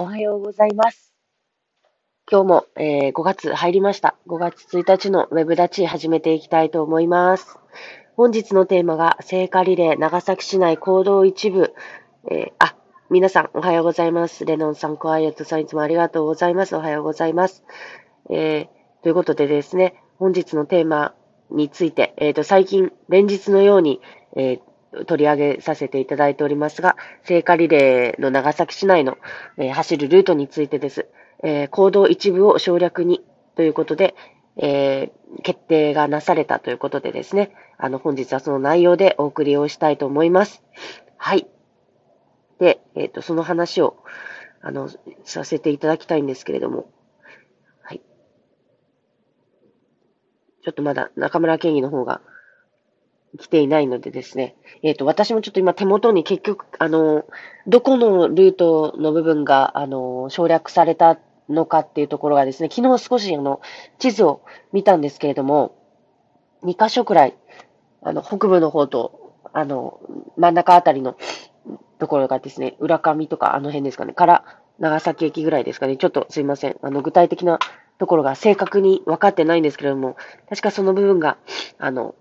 おはようございます。今日も、えー5月入りました。5月1日のウェブ立ち始めていきたいと思います。本日のテーマが聖火リレー長崎市内行動一部。えーあ、皆さんおはようございます。レノンさん、クワイエットさんいつもありがとうございます。おはようございます。えーということでですね、本日のテーマについて、えーと、最近連日のように、え取り上げさせていただいておりますが、聖火リレーの長崎市内の、えー走るルートについてです。えー行動一部を省略にということで、えー決定がなされたということでですね、あの、本日はその内容でお送りをしたいと思います。はい。で、えっ、と、その話を、あの、させていただきたいんですけれども、はい。ちょっとまだ中村県議の方が来ていないのでですね、えっ、と、私もちょっと今手元に結局、あの、どこのルートの部分が、あの、省略されたのかっていうところがですね、昨日少しあの、地図を見たんですけれども、2箇所くらい、あの、北部の方と、あの、真ん中あたりのところがですね、浦上とかあの辺ですかね、から長崎駅ぐらいですかね、ちょっとすいません。あの、具体的なところが正確に分かってないんですけれども、確かその部分が、あの、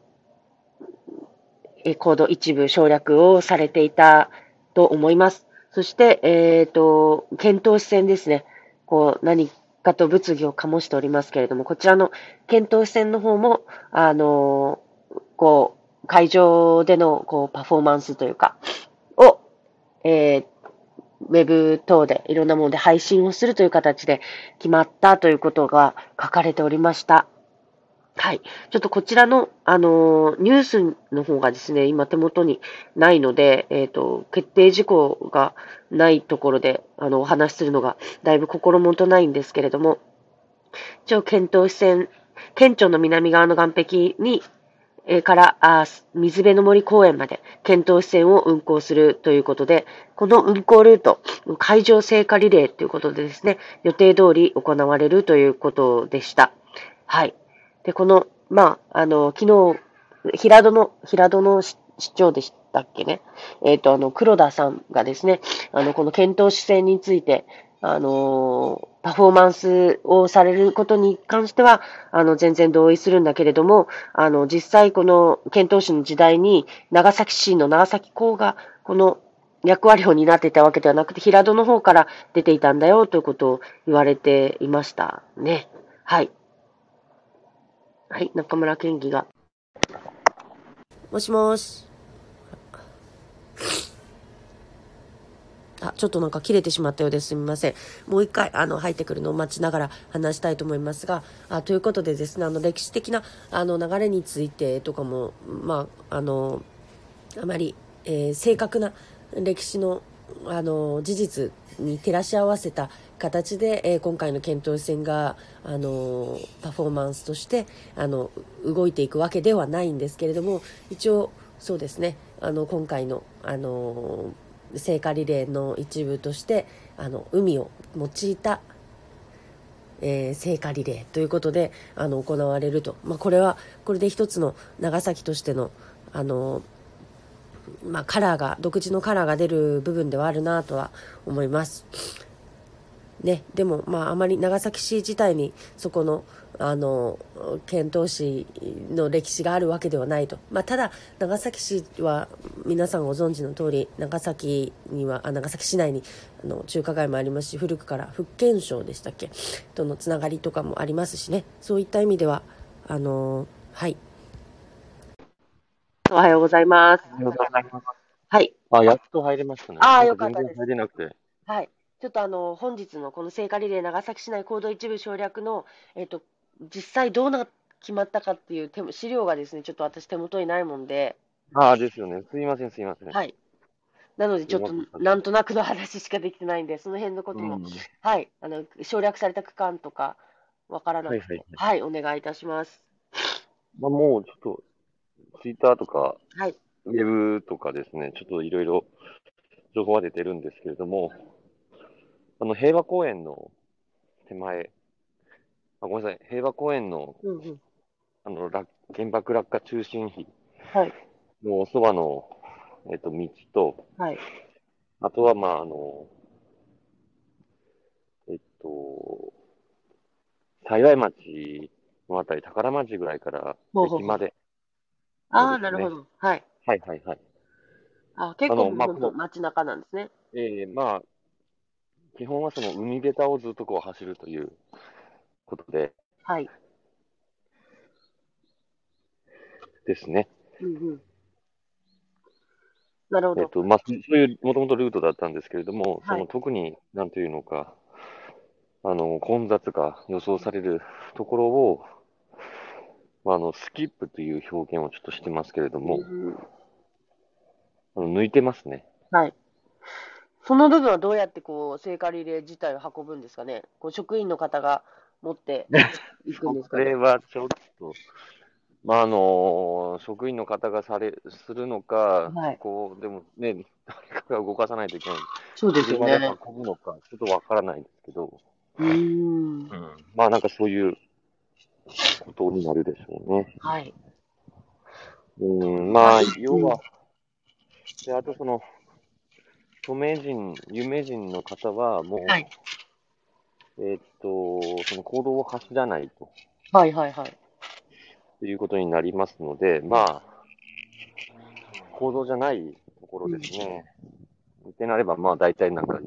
えーコード一部省略をされていたと思います。そして、えっ、と、検討視線ですね。こう、何かと物議を醸しておりますけれども、こちらの検討視線の方も、あのこう、会場での、こう、パフォーマンスというか、を、えーウェブ等でいろんなもので配信をするという形で決まったということが書かれておりました。はい。ちょっとこちらの、あのーニュースの方がですね、今手元にないので、えっ、と、決定事項がないところで、あの、お話しするのが、だいぶ心もとないんですけれども、一応、検討支線、県庁の南側の岸壁に、えーから、あ水辺の森公園まで、検討支線を運行するということで、この運行ルート、海上聖火リレーということでですね、予定通り行われるということでした。はい。で、この、まあ、あの、昨日、平戸の、平戸の市長でしたっけね。えっ、と、あの、黒田さんがですね、あの、この検討姿勢について、あのパフォーマンスをされることに関しては、あの、全然同意するんだけれども、あの、実際この検討市の時代に、長崎市の長崎港が、この役割を担っていたわけではなくて、平戸の方から出ていたんだよということを言われていましたね。はい。はい、中村県議が。もしもし。あ、ちょっとなんか切れてしまったようです。すみません。もう一回、あの、入ってくるのを待ちながら話したいと思いますが、あということでですね、あの、歴史的な、あの、流れについてとかも、まあ、あの、あまり、えー正確な歴史の、あの、事実に照らし合わせた形で、えー今回の検討戦が、あの、パフォーマンスとして、あの、動いていくわけではないんですけれども、一応、そうですね、あの、今回の、あの、聖火リレーの一部として、あの、海を用いた、えー聖火リレーということであの行われると、まあ、これはこれで一つの長崎としてのあの、まあ、カラーが独自のカラーが出る部分ではあるなとは思います。ね、でも、まあ、あまり長崎市自体にそこのあの遣唐使の歴史があるわけではないと、まあ、ただ長崎市は皆さんご存知の通り長崎にはあ長崎市内にあの中華街もありますし古くから福建省でしたっけ？とのつながりとかもありますしね。そういった意味ではあのはい。おはようございますおはようございます。はいあ、やっと入れましたね。あーなんよかったです全然入れなくて。はい。ちょっとあの、本日のこの聖火リレー長崎市内行動一部省略の、えっと、実際どうな、決まったかっていう手も資料がですね、ちょっと私手元にないもんで、ああ、ですよね。すいません、すいません。はい。なのでちょっとなんとなくの話しかできてないんで、その辺のことも、うん。はい、あの、省略された区間とかわからなくて、はいはいはい、お願いいたします。まあ、もうちょっと、ツイッターとか、はい。ウェブとかですね、ちょっといろいろ情報が出てるんですけれども、あの、平和公園の手前、あ、ごめんなさい、平和公園の、うんうん。あの、落原爆落下中心碑はい。のそばの、えっと、道と、はい。あとは、まあ、あの、幸町のあたり、宝町ぐらいから駅まで。ああ、なるほど。はい。はいはいはい。あ結構、まあ街中なんですね。えー、まあ、基本はその海べたをずっとこう走るということではい。ですね。うんうん。なるほど。えっと、まあ、そそういう、もともとルートだったんですけれども、はいその特に、なんというのか、あの、混雑が予想されるところを、まあ、あの、スキップという表現をちょっとしてますけれども、うんあの抜いてますね。はい。その部分はどうやってこう聖火リレー自体を運ぶんですかね？こう職員の方が持っていくんですこかね？れはちょっと、まあ、あの、職員の方がされ、するのか、はいこう、でもね、誰かが動かさないといけない。そうですよ車でね。運ぶのか、ちょっとわからないですけど、うーん。まあなんかそういうことになるでしょうね。はい。うん、まあ、要は、で、あとその、著名人、有名人の方は、もう、はいえーっと、その行動を走らないとはいはいはい。いうことになりますので、まあ、行動じゃないところですね。ってなれば、まあ大体なんか、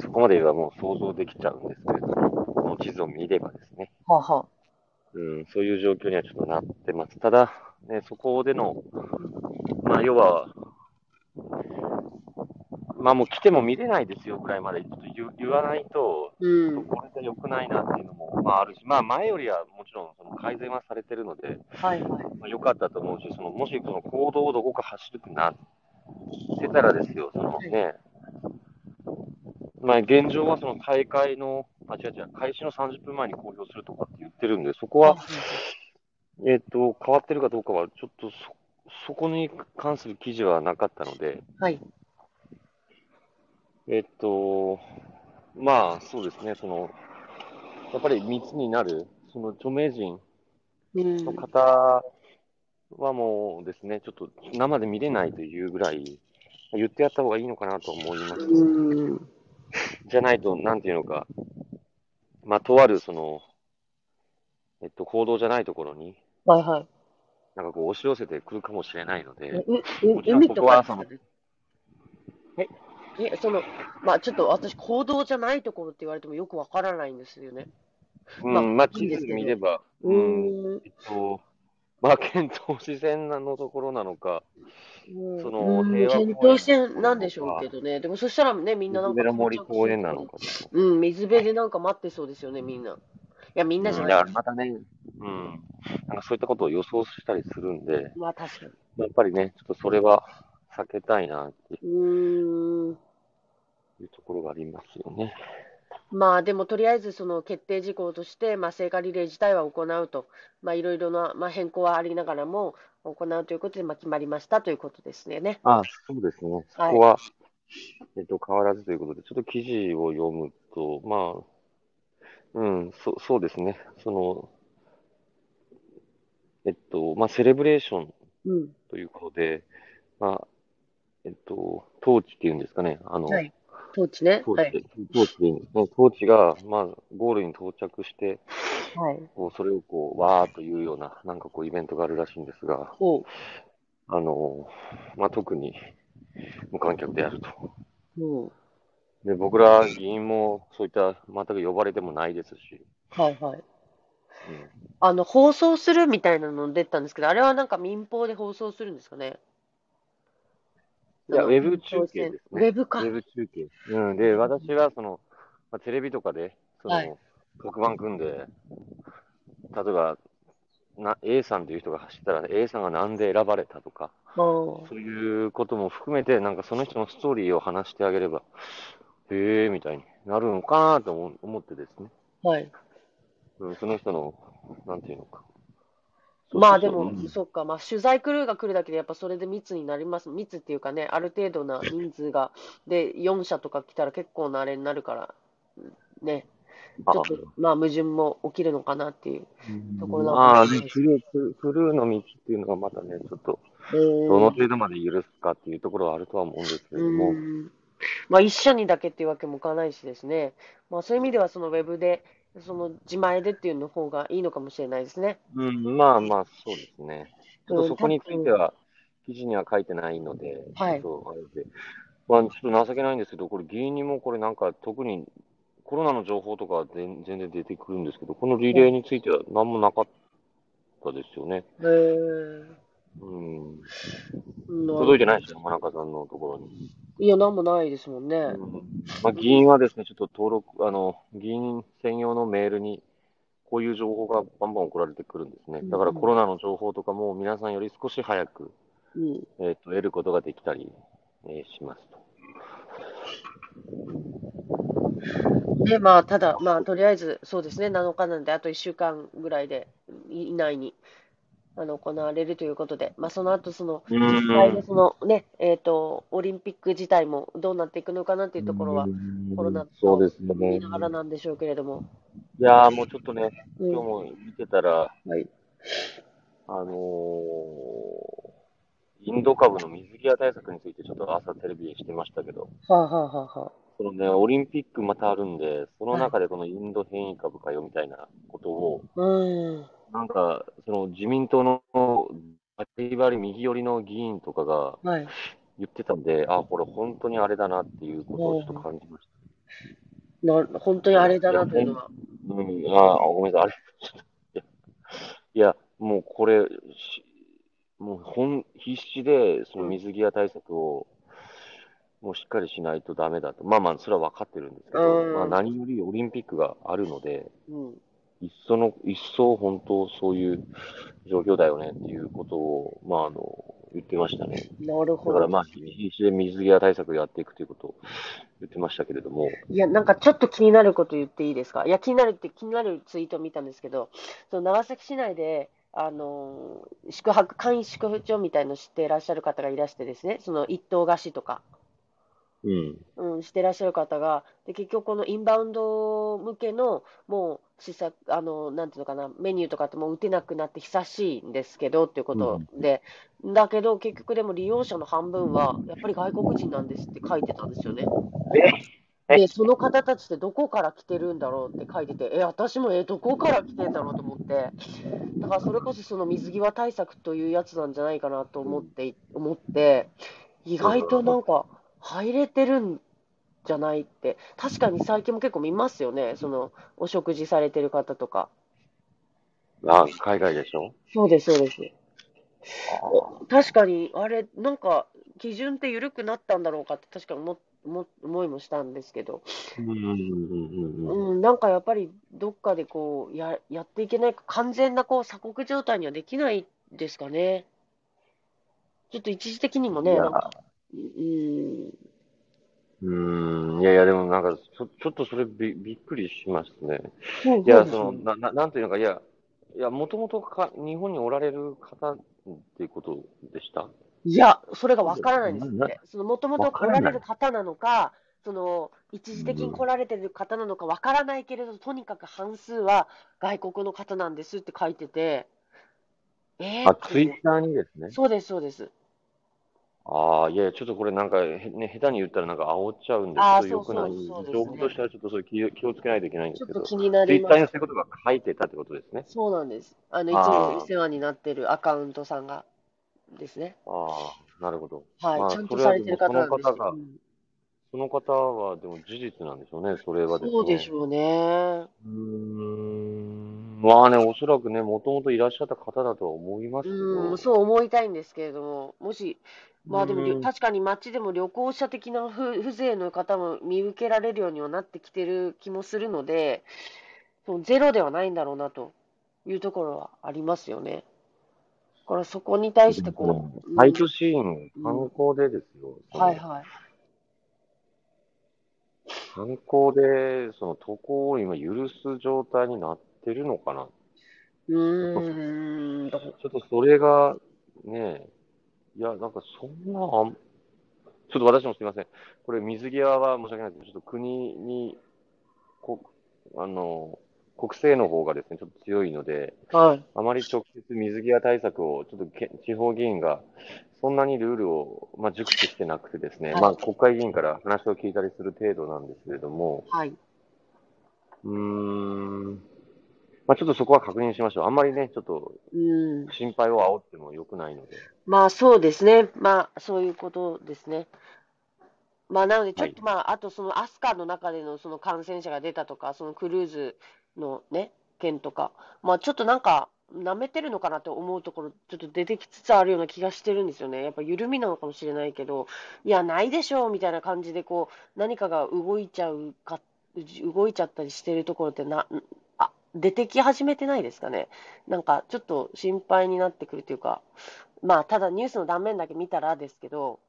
そこまではもう想像できちゃうんですけれども、この地図を見ればですね、はあはあ。うん、そういう状況にはちょっとなってます。ただ、ね、そこでの、まあ、要は、まあもう来ても見れないですよぐらいまでちょっと言言わないと、うん。これで良くないなっていうのも、まああるし、まあ前よりはもちろんその改善はされてるので、はいはい。まあ、良かったと思うし、そのもしその行動をどこか走るってなってたらですよ、そのね、まあ現状はその大会の、あ、違う違う、開始の30分前に公表するとかって言ってるんで、そこは、えっ、と、変わってるかどうかは、ちょっとそ、そこに関する記事はなかったので、はい。えっ、と、まあ、そうですね、その、やっぱり密になる、その著名人うんの方はもうですね、ちょっと生で見れないというぐらい、言ってやった方がいいのかなと思います。うん。じゃないと、なんていうのか、まあ、とある、その、えっと、行動じゃないところに、はいはい。なんかこう、押し寄せてくるかもしれないので、ううもちろん海とか？ここはそのえ、え、その、まあちょっと私、行動じゃないところって言われてもよくわからないんですよね。うん、まあまあ、地図見れば、ううん。えっと、まあ、県東自然のところなのか、そのうん平和公園なんでしょうけどね。でもそしたらね、みんななんか。水辺の森公園なのかと。うん、水辺でなんか待ってそうですよね、みんな。いや、みんなじゃないうんだから。またね、うん、なんかそういったことを予想したりするんで、まあ確かに。やっぱりね、ちょっとそれは避けたいなってうーん。いうところがありますよね。まあでもとりあえずその決定事項として、まあ、聖火リレー自体は行うと、まあ、いろいろな、まあ、変更はありながらも行うということで、まあ、決まりましたということですね。ねあそうですね。そはいこは、えっと、変わらずということで、ちょっと記事を読むと、まあ、うん、そそうですね。その、えっと、まあ、セレブレーションうん。ということで、まあ、えっと、トーチっていうんですかね。あの、はい。トーチね。トーチ、はい。トーチ。トーチが、まあ、ゴールに到着して、はい。こうそれをこう、わーっというような、なんかこう、イベントがあるらしいんですが。あの、まあ、特に無観客でやると。うん。で、僕ら議員もそういった全く呼ばれてもないですし、はいはい。うんあの、放送するみたいなの出たんですけど、あれはなんか民放で放送するんですかね？いや、ウェブ中継ですね。ウェブか。ウェブ中継。うん。で、私はその、まあ、テレビとかで、その、はい黒板組んで、例えば、な、A さんという人が走ったら、A さんがなんで選ばれたとか、うんそういうことも含めて、なんかその人のストーリーを話してあげれば、へえ、みたいになるのかなと思思ってですね。はい。うん、その人の、なんていうのか。まあでも、そっか、まあ取材クルーが来るだけでやっぱそれで密になります。密っていうかね、ある程度な 人数が、で、4社とか来たら結構なあれになるから、ね、ちあょっと、まあ矛盾も起きるのかなっていう。ところなのまあ、かもしれないでフルー、フルーの道っていうのがまたね、ちょっと、どの程度まで許すかっていうところはあるとは思うんですけれども、まあ一社にだけっていうわけもいかないしですね。まあそういう意味ではそのウェブでその自前でっていうの方がいいのかもしれないですね。うん、まあまあ、そうですね。ちょっうんとそこについては、記事には書いてないので、はいちょっとあれで、まあ、ちょっと情けないんですけど、これ、議員にもこれなんか、特にコロナの情報とか全全然出てくるんですけど、このリレーについては何もなかったですよね。へーうん。な届いてないですよ、山中さんのところに。いや、なんもないですもんね。うんまあ、議員はですね、ちょっと登録、あの、議員専用のメールに、こういう情報がバンバン送られてくるんですね。だからコロナの情報とかも皆さんより少し早く、うん。えっ、と、得ることができたり、えーしますと。で、まあ、ただ、まあ、とりあえず、そうですね、7日なんで、あと1週間ぐらいで、い以内に、あの、行われるということで、まあ、その後、その、うん実際のそのね、えっ、と、オリンピック自体もどうなっていくのかなっていうところは、コロナそうです見ね。ながらなんでしょうけれども。いやーもうちょっとね、うん今日も見てたら、はい。あのーインド株の水際対策についてちょっと朝テレビでしてましたけど、はあ、はあはあはあ、そのね、オリンピックまたあるんで、その中でこのインド変異株かよみたいなことを、うん。なんか、その自民党のバリバリ右寄りの議員とかがはい。言ってたんで、あ、これ本当にあれだなっていうことをちょっと感じましな、本当にあれだなというのは。た。うん、あ、ごめんなさい、あれ。いや、もうこれ、しもう本、必死でその水際対策を、もうしっかりしないとダメだと。まあまあ、それは分かってるんですけど、うんまあ何よりオリンピックがあるので、うん。一層の、一層本当そういう状況だよねっていうことを、まああの、言ってましたね。なるほど。だからまあ、必死で水際対策をやっていくということを言ってましたけれども、いや、なんかちょっと気になること言っていいですか？いや、気になるって気になるツイートを見たんですけど、その長崎市内で、あのー宿泊、簡易宿泊所みたいの知っていらっしゃる方がいらしてですね、その一棟貸しとか、うん。うん、してらっしゃる方が、で、結局このインバウンド向けの、もう、施策、あの、なんていうのかな、メニューとかってもう打てなくなって久しいんですけど、っていうことで、だけど結局でも利用者の半分は、やっぱり外国人なんですって書いてたんですよね。え？で、その方たちってどこから来てるんだろうって書いてて、え、私も、え、どこから来てんだろうと思って、だからそれこそその水際対策というやつなんじゃないかなと思って、思って、意外となんか入れてるんじゃないって、確かに最近も結構見ますよね、そのお食事されてる方とか。あ、海外でしょ？そうです、そうです。確かに、あれ、なんか基準って緩くなったんだろうかって確かに思思思いもしたんですけど。うんなんかやっぱりどっかでこうや、やっていけない、完全なこう鎖国状態にはできないですかね。ちょっと一時的にもね、いやなんか、うん、うーん、いやいや、でもなんか、ちょちょっとそれびびっくりしますね。いや、その、ねな、ななんていうのか、いや、いや、もともとか、日本におられる方っていうことでした？いや、それがわからないんですっなて。その、もともと来られる方なのか、その、一時的に来られてる方なのかわからないけれど、とにかく半数は外国の方なんですって書いてて、えーあ、ツイッターにですね。そうです、そうです。ああ、いやちょっとこれなんか、へね、下手に言ったらなんか煽っちゃうんで、ちょっと良くない。情報としてはちょっとそれ気を気をつけないといけないんですけど、ちょっと気になツイッターにります。そういうことが書いてたってことですね。そうなんです。あの、いつもお世話になってるアカウントさんがですね。ああ、なるほど。はい、まあちゃんとされてる方なんですがうんその方は、でも事実なんでしょうね、それはですね。そうでしょうね。うーん。まあね、おそらくね、もともといらっしゃった方だとは思いますけど。うん、そう思いたいんですけれども、もし、まあでも、うん確かに街でも旅行者的なふ風情の方も見受けられるようにはなってきてる気もするので、そのゼロではないんだろうなというところはありますよね。だからそこに対してこう、うんサイトシーン、観光でですよ。そのはいはい。観光で、その渡航を今許す状態になってるのかな。うーん、ちょっとそれが、ね、いや、なんかそんな、あんちょっと私もすみません。これ水際は申し訳ないですけど、ちょっと国に、こあの、国政の方がですね、ちょっと強いので、はい。あまり直接水際対策を、ちょっとけ地方議員が、そんなにルールを、まあ、熟知してなくてですね、はいまあ、国会議員から話を聞いたりする程度なんですけれども、はい。うーん。まあちょっとそこは確認しましょう。あんまりね、ちょっとうん。心配を煽っても良くないので。まあそうですね。まあそういうことですね。まあなのでちょっとまあ、あとそのアスカの中でのその感染者が出たとか、そのクルーズのね、件とか、まあちょっとなんか舐めてるのかなと思うところ、ちょっと出てきつつあるような気がしてるんですよね。やっぱ緩みなのかもしれないけど、いや、ないでしょうみたいな感じでこう、何かが動いちゃうか、動いちゃったりしてるところってな、あ、出てき始めてないですかね。なんかちょっと心配になってくるというか、まあ、ただニュースの断面だけ見たらですけど、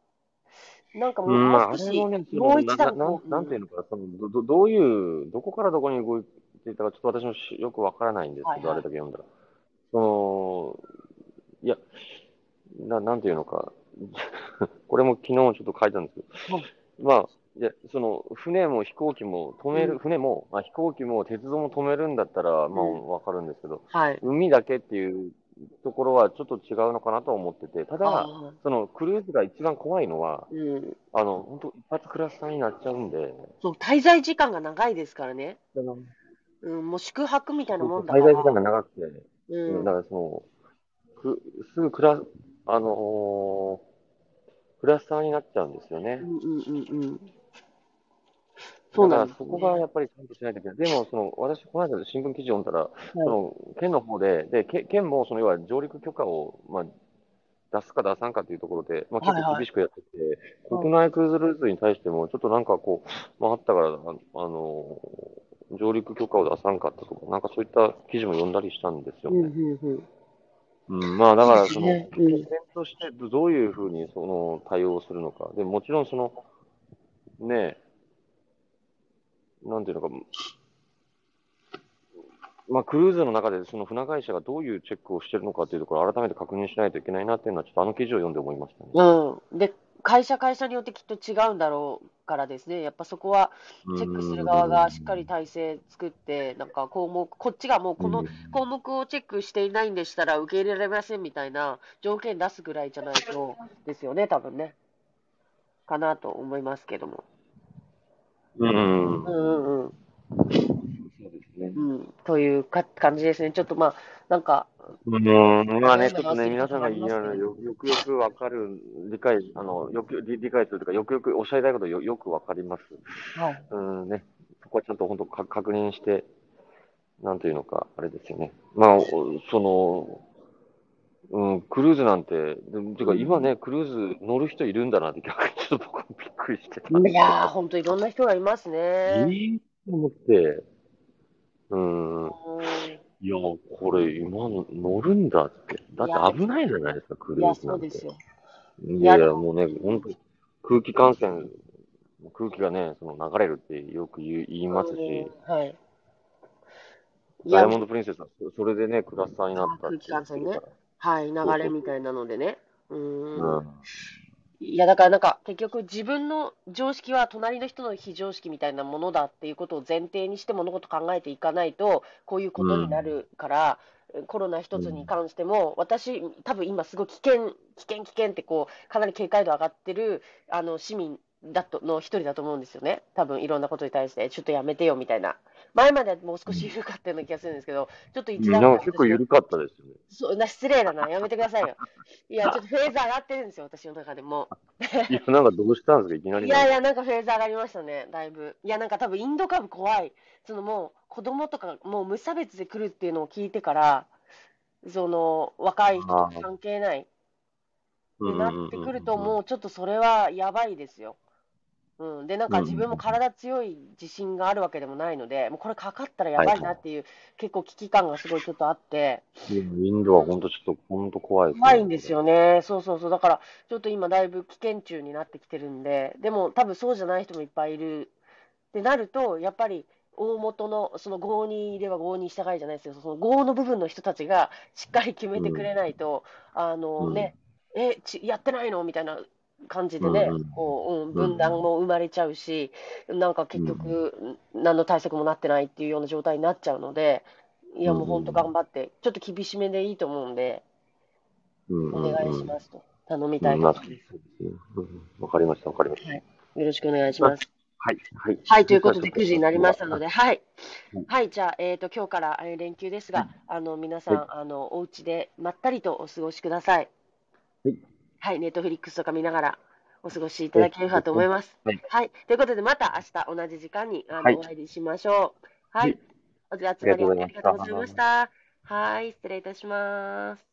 なんかもううん、まあ、ね、そもう一段ななん。ていうのかな、そのど、どどういう、どこからどこに動いていたか、ちょっと私もしよくわからないんですけど、はいはい。あれだけ読んだら。その、いや、な、なんていうのか、これも昨日ちょっと書いたんですけど、はい。まあ、いや、その、船も飛行機も止める、うん船も、まあ、飛行機も鉄道も止めるんだったら、まあ、うんわかるんですけど、はい。海だけっていうところはちょっと違うのかなと思ってて、ただ、あその、クルーズが一番怖いのは、ーうん。あの、本当一発クラスターになっちゃうんで、そう、滞在時間が長いですからね。うん、もう宿泊みたいなもんだから。滞在時間が長くて、うん。だからその、くすぐクラ、あのークラスターになっちゃうんですよねう。んうんうんうん。そうなんです、だからそこがやっぱりちゃんとしないといけない。でも、その、私、この間新聞記事読んだら、そはいの、県の方で、で、け県も、その、要は上陸許可を、まあ、出すか出さんかっていうところで、まあ、結はいはい構厳しくやってて、うん国内クルーズルートに対しても、ちょっとなんかこう、まあ、あったから、ああの、上陸許可を出さんかったとか、なんかそういった記事も読んだりしたんですようんね。うんうん。うん、まあ、だから、その、ねうん点としてどどういうふうにその対応するのか。でもちろんその、ねえ、なんていうのか、まあ、クルーズの中でその船会社がどういうチェックをしてるのかというところを改めて確認しないといけないなっていうのは、ちょっとあの記事を読んで思いましたね。うん。で、会社会社によってきっと違うんだろうからですね、やっぱそこはチェックする側がしっかり体制作って、なんか項目、こっちがもうこの項目をチェックしていないんでしたら受け入れられませんみたいな条件出すぐらいじゃないとですよね、多分ね。かなと思いますけども。うん、うん、うん。そうですね。うん、というか感じですね。ちょっとまあ、なんか、うん、まあね、ちょっとね、皆さんが言いながらよよくよくわかる、理解、あの、よく、理理解するというか、よくよくおっしゃりたいことよよくわかります。はい。うんね、そこはちゃんと本当か確認して、なんというのか、あれですよね。まあ、おその、うん、クルーズなんて、でもてか今ね、クルーズ乗る人いるんだなって逆にちょっと僕もびっくりしてたいやー、本当いろんな人がいますね。えーと思って、うん、うんいや、これ今の乗るんだって。だって危ないじゃないですか、クルーズなんて。そうですよ。いやいや、もうね、本当空気感染、空気がね、その流れるってよく言い言いますし、うんはい。ダイヤモンド・プリンセスはそそれでね、クラスターになったって言ってるから。はい、流れみたいなのでね。うーん。うんいや、だからなんか、結局自分の常識は隣の人の非常識みたいなものだっていうことを前提にして物事考えていかないと、こういうことになるから、コロナ一つに関しても、私、多分今すごい危険、危険、危険ってこう、かなり警戒度上がってる、あの、市民だと、の一人だと思うんですよね。多分いろんなことに対して、ちょっとやめてよみたいな。前まではもう少し緩かったような気がするんですけど、ちょっと一段なんか結構緩かったですよね。そうな失礼だな、やめてくださいよ。いや、ちょっとフェーズ上がってるんですよ、私の中でも。いや、なんかどうしたんですか、いきなり。いやいや、なんかフェーズ上がりましたね、だいぶ。いや、なんか多分インド株怖い。そのもう子供とかもう無差別で来るっていうのを聞いてから、その若い人とか関係ないってなってくると、もうちょっとそれはやばいですよ。うん、で、なんか自分も体強い自信があるわけでもないので、もうこれかかったらやばいなっていう、結構危機感がすごいちょっとあって、インドは本当ちょっと、本当怖いですね。怖いんですよね。そうそうそう。だから、ちょっと今だいぶ危険中になってきてるんで、でも多分そうじゃない人もいっぱいいるってなると、やっぱり大元の、その合にいれば合に従いじゃないですけど、その合の部分の人たちがしっかり決めてくれないと、あのね、え、ち、やってないの？みたいな感じでね、うんうんこう、うん、分断も生まれちゃうし、なんか結局、何の対策もなってないっていうような状態になっちゃうので、いやもう本当頑張って、ちょっと厳しめでいいと思うんで、うんお願いしす。ますと頼みたいうんまあと思います。そうんわかりました、わかりました。よろしくお願いします。はい。はい。はい、ということで9時になりましたので、はいうん。はい、じゃあ、えっ、と、今日からえー連休ですが、あの、皆さん、はいあの、お家でまったりとお過ごしください。はい。はい、ネットフリックスとか見ながらお過ごしいただければと思います。はいはい。ということで、また明日同じ時間にあの、はいお会いしましょう。ははいい。お集まりありがとうございました。はい、失礼いたします。